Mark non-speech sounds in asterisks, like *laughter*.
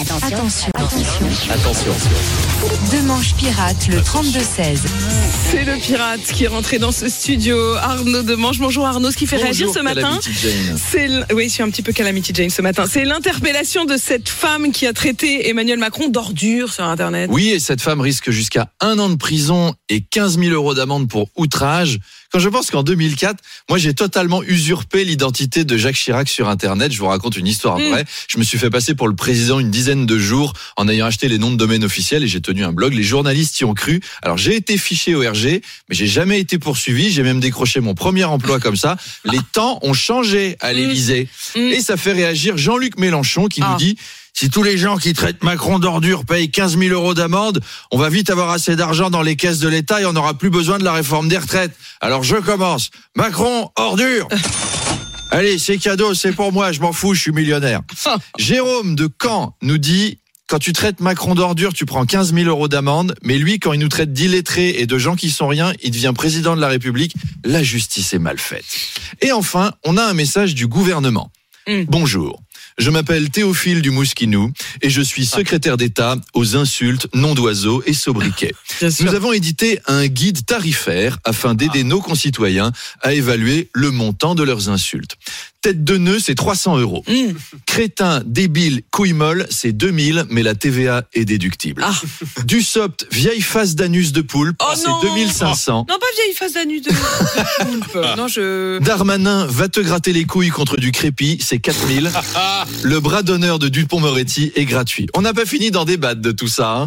Attention, attention. Attention. Demanche pirate, le 32-16. C'est le pirate qui est rentré dans ce studio. Arnaud Demange. Bonjour Arnaud. Ce qui fait réagir ce matin, c'est l- oui, je suis un petit peu Calamity Jane ce matin. C'est l'interpellation de cette femme qui a traité Emmanuel Macron d'ordure sur Internet. Oui, et cette femme risque jusqu'à un an de prison et 15 000 euros d'amende pour outrage. Quand je pense qu'en 2004, moi j'ai totalement usurpé l'identité de Jacques Chirac sur Internet. Je vous raconte une histoire Mm. vraie. Je me suis fait passer pour le président une dizaine de jours en ayant acheté les noms de domaine officiels et j'ai tenu un blog. Les journalistes y ont cru. Alors j'ai été fiché au RG, mais j'ai jamais été poursuivi. J'ai même décroché mon premier emploi comme ça. Les temps ont changé à l'Élysée. Mm. Et ça fait réagir Jean-Luc Mélenchon qui Ah. nous dit si tous les gens qui traitent Macron d'ordure payent 15 000 euros d'amende, on va vite avoir assez d'argent dans les caisses de l'État et on n'aura plus besoin de la réforme des retraites. Alors je commence. Macron, ordure *laughs* Allez, c'est cadeau, c'est pour moi, je m'en fous, je suis millionnaire. Jérôme de Caen nous dit quand tu traites Macron d'ordure, tu prends 15 000 euros d'amende, mais lui, quand il nous traite d'illettrés et de gens qui sont rien, il devient président de la République. La justice est mal faite. Et enfin, on a un message du gouvernement. Mm. Bonjour. Je m'appelle Théophile du Mousquinou et je suis secrétaire d'État aux insultes, noms d'oiseaux et sobriquets. Sûr. Nous avons édité un guide tarifaire afin d'aider nos concitoyens à évaluer le montant de leurs insultes. Tête de nœud, c'est 300 euros. Mm. Crétin, débile, couille molle, c'est 2000, mais la TVA est déductible. Ah. Du sopt, vieille face d'anus de poulpe, Oh c'est non 2500. Non, pas vieille face d'anus de poulpe. Non, je. Darmanin va te gratter les couilles contre du crépi, c'est 4000. *laughs* Le bras d'honneur de Dupont-Moretti est gratuit. On n'a pas fini d'en débattre de tout ça. Hein